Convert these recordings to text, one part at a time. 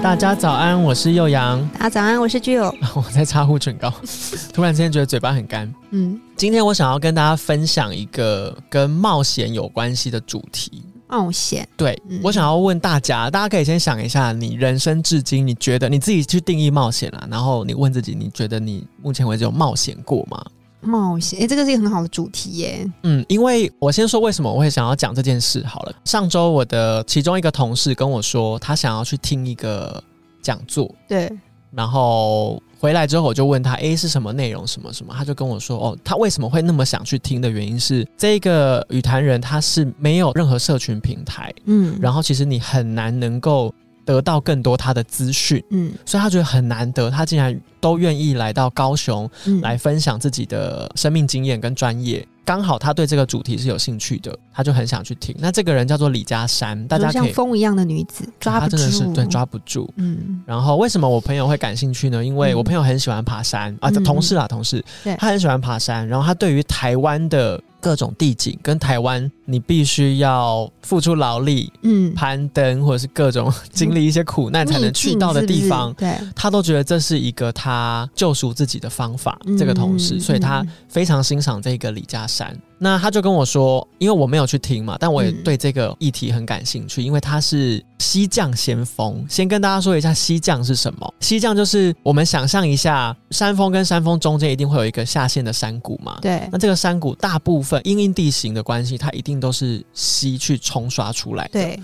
大家早安，我是幼阳。大家早安，我是具友。我在擦护唇膏，突然之间觉得嘴巴很干。嗯，今天我想要跟大家分享一个跟冒险有关系的主题。冒险？对，我想要问大家，大家可以先想一下，你人生至今，你觉得你自己去定义冒险了，然后你问自己，你觉得你目前为止有冒险过吗？冒险？哎，这个是一个很好的主题耶。嗯，因为我先说为什么我会想要讲这件事好了。上周我的其中一个同事跟我说，他想要去听一个讲座。对。然后回来之后，我就问他，哎，是什么内容？什么什么？他就跟我说，哦，他为什么会那么想去听的原因是，这个语坛人他是没有任何社群平台。嗯。然后其实你很难能够。得到更多他的资讯，嗯，所以他觉得很难得，他竟然都愿意来到高雄来分享自己的生命经验跟专业。刚好他对这个主题是有兴趣的，他就很想去听。那这个人叫做李嘉山，大家像风一样的女子，抓不住，对，抓不住。嗯，然后为什么我朋友会感兴趣呢？因为我朋友很喜欢爬山啊，同事啊，同事，他很喜欢爬山，然后他对于台湾的。各种地景跟台湾，你必须要付出劳力，嗯，攀登或者是各种经历一些苦难才能去到的地方，对，他都觉得这是一个他救赎自己的方法。这个同事，所以他非常欣赏这个李家山。那他就跟我说，因为我没有去听嘛，但我也对这个议题很感兴趣，因为他是西降先锋。先跟大家说一下西降是什么？西降就是我们想象一下，山峰跟山峰中间一定会有一个下陷的山谷嘛。对。那这个山谷大部分因因地形的关系，它一定都是溪去冲刷出来的。对。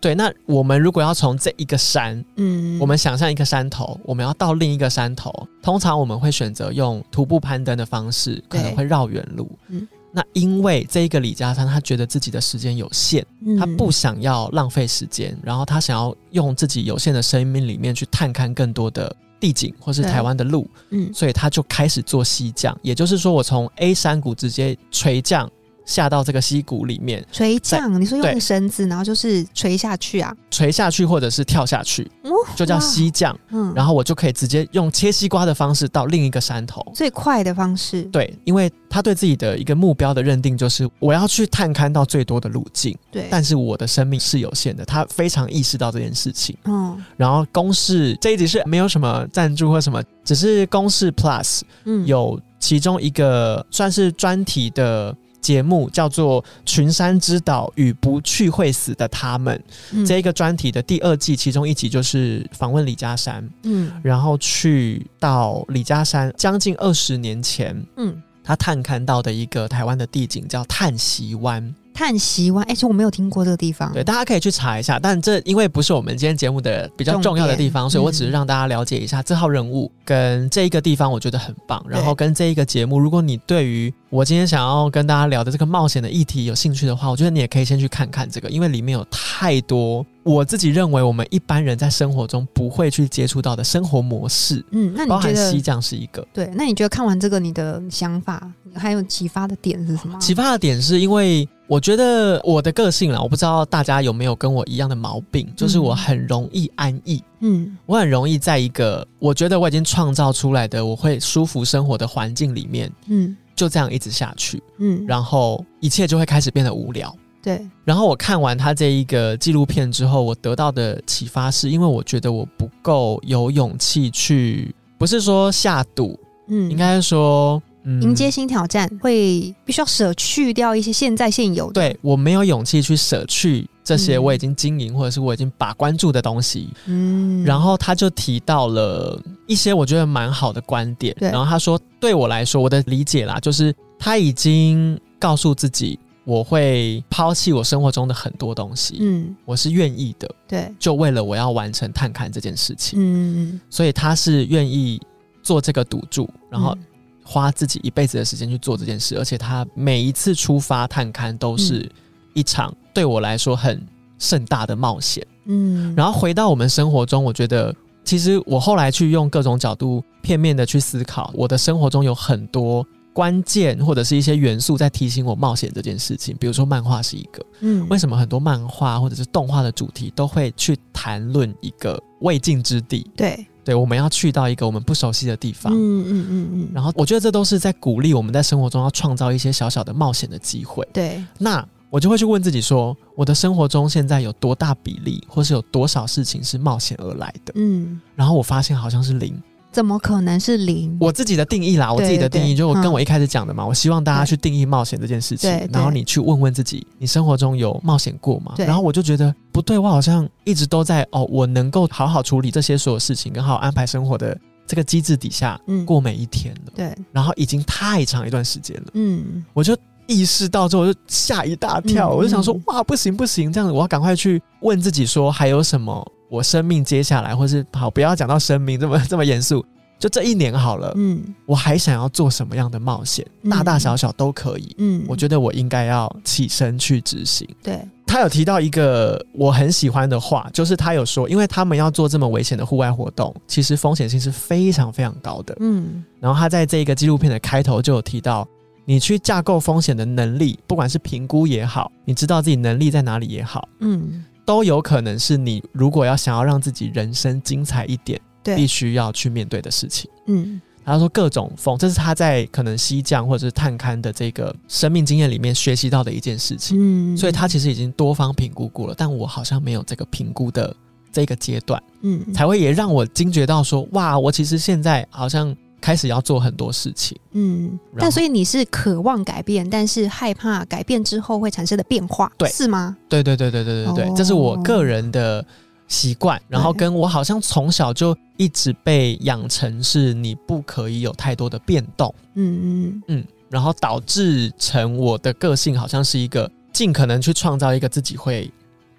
对。那我们如果要从这一个山，嗯，我们想象一个山头，我们要到另一个山头，通常我们会选择用徒步攀登的方式，可能会绕远路。嗯。那因为这一个李嘉山，他觉得自己的时间有限，他不想要浪费时间，然后他想要用自己有限的生命里面去探看更多的地景或是台湾的路，嗯，所以他就开始做西降，也就是说，我从 A 山谷直接垂降。下到这个溪谷里面垂降，你说用绳子，然后就是垂下去啊？垂下去或者是跳下去，就叫溪降。嗯，然后我就可以直接用切西瓜的方式到另一个山头，最快的方式。对，因为他对自己的一个目标的认定就是我要去探勘到最多的路径。对，但是我的生命是有限的，他非常意识到这件事情。嗯，然后公式这一集是没有什么赞助或什么，只是公式 Plus，嗯，有其中一个算是专题的。节目叫做《群山之岛与不去会死的他们》这一个专题的第二季，其中一集就是访问李嘉山，嗯，然后去到李嘉山将近二十年前，嗯，他探看到的一个台湾的地景叫叹息湾。叹息湾，哎，其实我没有听过这个地方。对，大家可以去查一下。但这因为不是我们今天节目的比较重要的地方，所以我只是让大家了解一下这号人物跟这一个地方，我觉得很棒。然后跟这一个节目，如果你对于我今天想要跟大家聊的这个冒险的议题有兴趣的话，我觉得你也可以先去看看这个，因为里面有太多我自己认为我们一般人在生活中不会去接触到的生活模式。嗯，那你觉得西藏是一个？对，那你觉得看完这个，你的想法还有启发的点是什么？启发的点是因为。我觉得我的个性啦，我不知道大家有没有跟我一样的毛病，就是我很容易安逸。嗯，我很容易在一个我觉得我已经创造出来的我会舒服生活的环境里面，嗯，就这样一直下去。嗯，然后一切就会开始变得无聊。对。然后我看完他这一个纪录片之后，我得到的启发是因为我觉得我不够有勇气去，不是说下赌，嗯，应该说。迎接新挑战，会必须要舍去掉一些现在现有的。对我没有勇气去舍去这些我已经经营或者是我已经把关注的东西。嗯，然后他就提到了一些我觉得蛮好的观点。然后他说，对我来说，我的理解啦，就是他已经告诉自己，我会抛弃我生活中的很多东西。嗯，我是愿意的。对，就为了我要完成探勘这件事情。嗯，所以他是愿意做这个赌注，然后。花自己一辈子的时间去做这件事，而且他每一次出发探勘都是一场对我来说很盛大的冒险。嗯，然后回到我们生活中，我觉得其实我后来去用各种角度片面的去思考，我的生活中有很多关键或者是一些元素在提醒我冒险这件事情。比如说漫画是一个，嗯，为什么很多漫画或者是动画的主题都会去谈论一个未尽之地？对。对，我们要去到一个我们不熟悉的地方。嗯嗯嗯嗯。然后我觉得这都是在鼓励我们在生活中要创造一些小小的冒险的机会。对。那我就会去问自己说，我的生活中现在有多大比例，或是有多少事情是冒险而来的？嗯。然后我发现好像是零。怎么可能是零？我自己的定义啦，我自己的定义就我跟我一开始讲的嘛。我希望大家去定义冒险这件事情，然后你去问问自己，你生活中有冒险过吗？然后我就觉得不对，我好像一直都在哦，我能够好好处理这些所有事情，跟好好安排生活的这个机制底下过每一天了。对，然后已经太长一段时间了。嗯，我就意识到之后就吓一大跳，我就想说哇，不行不行，这样子我要赶快去问自己说还有什么。我生命接下来，或是好，不要讲到生命这么 这么严肃，就这一年好了。嗯，我还想要做什么样的冒险，大大小小都可以。嗯，我觉得我应该要起身去执行。对，他有提到一个我很喜欢的话，就是他有说，因为他们要做这么危险的户外活动，其实风险性是非常非常高的。嗯，然后他在这个纪录片的开头就有提到，你去架构风险的能力，不管是评估也好，你知道自己能力在哪里也好，嗯。都有可能是你如果要想要让自己人生精彩一点，必须要去面对的事情。嗯，他说各种风，这是他在可能西降或者是探勘的这个生命经验里面学习到的一件事情。嗯，所以他其实已经多方评估过了，但我好像没有这个评估的这个阶段，嗯，才会也让我惊觉到说，哇，我其实现在好像。开始要做很多事情，嗯，但所以你是渴望改变，但是害怕改变之后会产生的变化，对，是吗？对对对对对对对，这是我个人的习惯，然后跟我好像从小就一直被养成是你不可以有太多的变动，嗯嗯。嗯，然后导致成我的个性好像是一个尽可能去创造一个自己会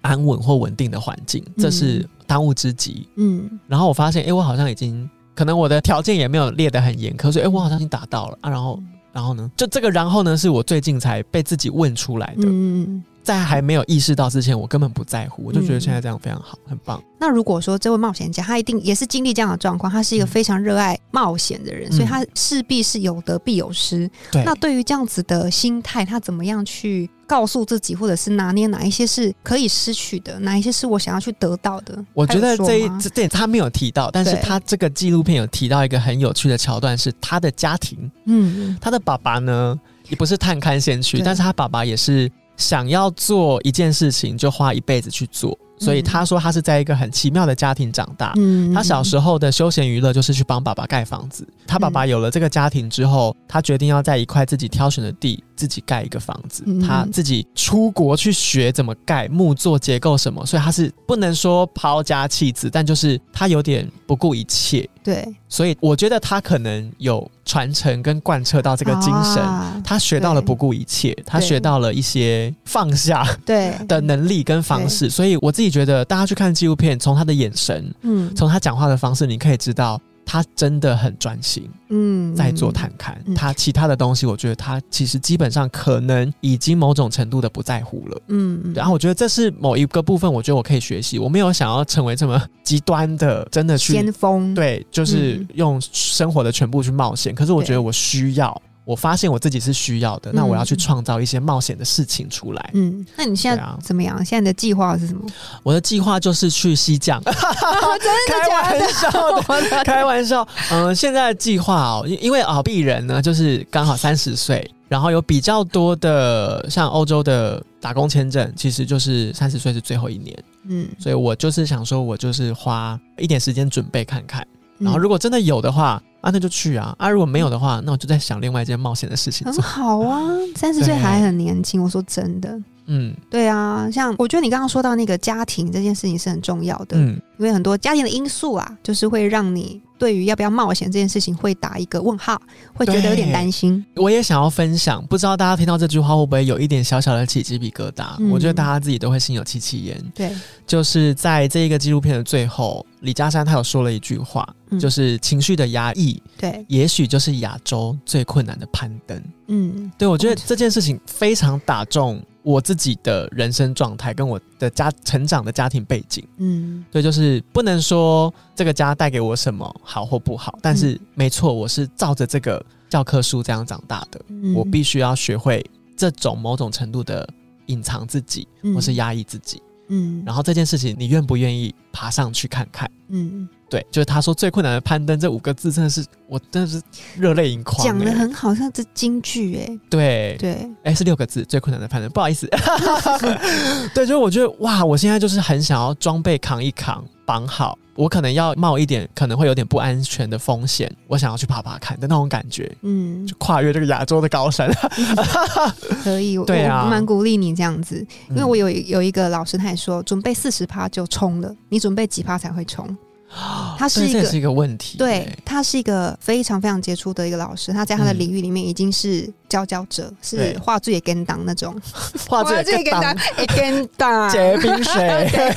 安稳或稳定的环境，这是当务之急，嗯，然后我发现，哎，我好像已经。可能我的条件也没有列得很严苛，所以哎，我好像已经达到了啊。然后，然后呢？就这个，然后呢？是我最近才被自己问出来的。嗯，在还没有意识到之前，我根本不在乎，我就觉得现在这样非常好，很棒。那如果说这位冒险家，他一定也是经历这样的状况，他是一个非常热爱冒险的人，所以他势必是有得必有失。对。那对于这样子的心态，他怎么样去？告诉自己，或者是拿捏哪一些是可以失去的，哪一些是我想要去得到的。我觉得这这点他没有提到，但是他这个纪录片有提到一个很有趣的桥段，是他的家庭。嗯，他的爸爸呢，也不是探勘先驱，但是他爸爸也是想要做一件事情，就花一辈子去做。所以他说他是在一个很奇妙的家庭长大。他小时候的休闲娱乐就是去帮爸爸盖房子。他爸爸有了这个家庭之后，他决定要在一块自己挑选的地自己盖一个房子。他自己出国去学怎么盖木作结构什么，所以他是不能说抛家弃子，但就是他有点不顾一切。对，所以我觉得他可能有传承跟贯彻到这个精神。他学到了不顾一切，他学到了一些放下对的能力跟方式。所以我自己觉得，大家去看纪录片，从他的眼神，嗯，从他讲话的方式，你可以知道。他真的很专心，嗯，在做探勘。他其他的东西，我觉得他其实基本上可能已经某种程度的不在乎了，嗯。然后我觉得这是某一个部分，我觉得我可以学习。我没有想要成为这么极端的，真的去先锋，对，就是用生活的全部去冒险。可是我觉得我需要。我发现我自己是需要的，那我要去创造一些冒险的事情出来。嗯，那你现在怎么样？现在的计划是什么？我的计划就是去西藏。真的 开玩笑，开玩笑。嗯，现在的计划哦，因为啊，鄙人呢就是刚好三十岁，然后有比较多的像欧洲的打工签证，其实就是三十岁是最后一年。嗯，所以我就是想说，我就是花一点时间准备看看，然后如果真的有的话。啊，那就去啊！啊，如果没有的话，那我就在想另外一件冒险的事情。很好啊，三十岁还很年轻。我说真的，嗯，对啊，像我觉得你刚刚说到那个家庭这件事情是很重要的，嗯，因为很多家庭的因素啊，就是会让你。对于要不要冒险这件事情，会打一个问号，会觉得有点担心。我也想要分享，不知道大家听到这句话会不会有一点小小的起鸡皮疙瘩？我觉得大家自己都会心有戚戚焉。对，就是在这一个纪录片的最后，李嘉山他有说了一句话，就是情绪的压抑，对，也许就是亚洲最困难的攀登。嗯，对，我觉得这件事情非常打中。我自己的人生状态跟我的家成长的家庭背景，嗯，对，就是不能说这个家带给我什么好或不好，但是没错，我是照着这个。教科书这样长大的，我必须要学会这种某种程度的隐藏自己，或是压抑自己。嗯，然后这件事情，你愿不愿意爬上去看看？嗯，对，就是他说最困难的攀登这五个字，真的是我真的是热泪盈眶。讲的很好，像是京剧哎。对对，哎是六个字，最困难的攀登，不好意思。对，就是我觉得哇，我现在就是很想要装备扛一扛，绑好。我可能要冒一点可能会有点不安全的风险，我想要去爬爬看的那种感觉，嗯，就跨越这个亚洲的高山，可以，对啊，蛮鼓励你这样子，因为我有有一个老师，他也说准备四十趴就冲了，你准备几趴才会冲？他是一个是一个问题，对他是一个非常非常杰出的一个老师，他在他的领域里面已经是佼佼者，是画最也跟当那种，画最也跟当，跟当结冰水。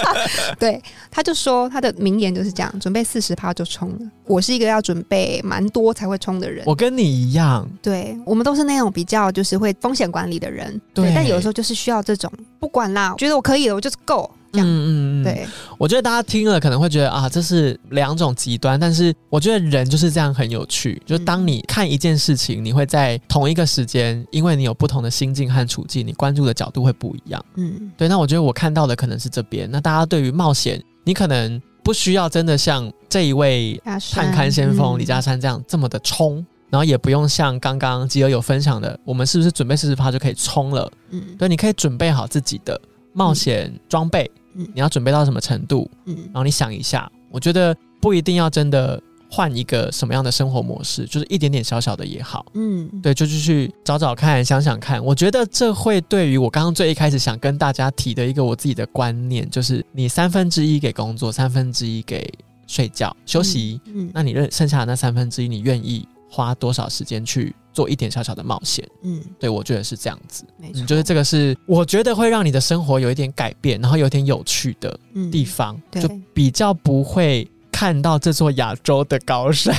对，他就说他的名言就是这样：准备四十趴就冲了。我是一个要准备蛮多才会冲的人，我跟你一样，对我们都是那种比较就是会风险管理的人，对，但有时候就是需要这种不管啦，觉得我可以了，我就是够。嗯嗯嗯，对，我觉得大家听了可能会觉得啊，这是两种极端，但是我觉得人就是这样很有趣。就当你看一件事情，你会在同一个时间，因为你有不同的心境和处境，你关注的角度会不一样。嗯，对。那我觉得我看到的可能是这边。那大家对于冒险，你可能不需要真的像这一位探勘先锋李嘉山这样这么的冲，然后也不用像刚刚吉尔有分享的，我们是不是准备四十趴就可以冲了？嗯，对，你可以准备好自己的冒险装备。嗯，你要准备到什么程度？嗯，然后你想一下，我觉得不一定要真的换一个什么样的生活模式，就是一点点小小的也好。嗯，对，就是去找找看，想想看。我觉得这会对于我刚刚最一开始想跟大家提的一个我自己的观念，就是你三分之一给工作，三分之一给睡觉休息。嗯，那你认剩下的那三分之一，你愿意花多少时间去？做一点小小的冒险，嗯，对我觉得是这样子，没错，就是这个是我觉得会让你的生活有一点改变，然后有点有趣的地方，就比较不会。看到这座亚洲的高山，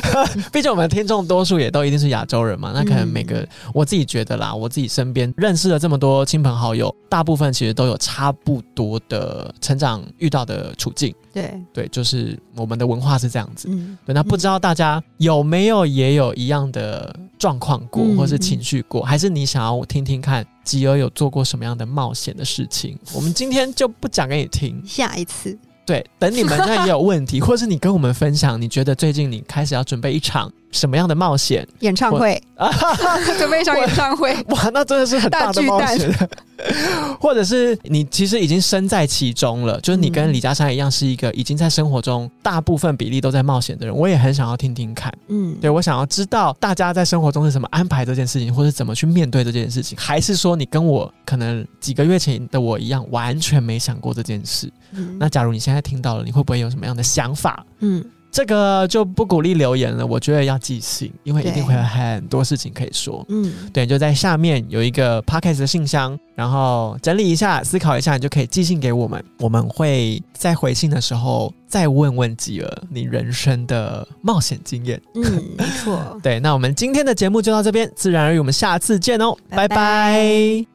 毕竟我们听众多数也都一定是亚洲人嘛，那可能每个我自己觉得啦，我自己身边认识了这么多亲朋好友，大部分其实都有差不多的成长遇到的处境。对对，就是我们的文化是这样子。嗯，对，那不知道大家有没有也有一样的状况过，或是情绪过，还是你想要听听看吉尔有做过什么样的冒险的事情？我们今天就不讲给你听，下一次。对，等你们 那也有问题，或是你跟我们分享，你觉得最近你开始要准备一场。什么样的冒险？演唱会啊，准备一场演唱会 哇，那真的是很大的冒险。或者是你其实已经身在其中了，就是你跟李嘉山一样，是一个已经在生活中大部分比例都在冒险的人。我也很想要听听看，嗯，对我想要知道大家在生活中是怎么安排这件事情，或者怎么去面对这件事情，还是说你跟我可能几个月前的我一样，完全没想过这件事？那假如你现在听到了，你会不会有什么样的想法？嗯。这个就不鼓励留言了，我觉得要寄信，因为一定会有很多事情可以说。嗯，对，就在下面有一个 podcast 的信箱，然后整理一下，思考一下，你就可以寄信给我们，我们会在回信的时候再问问吉儿你人生的冒险经验。嗯，没错。对，那我们今天的节目就到这边，自然而然，我们下次见哦，拜拜。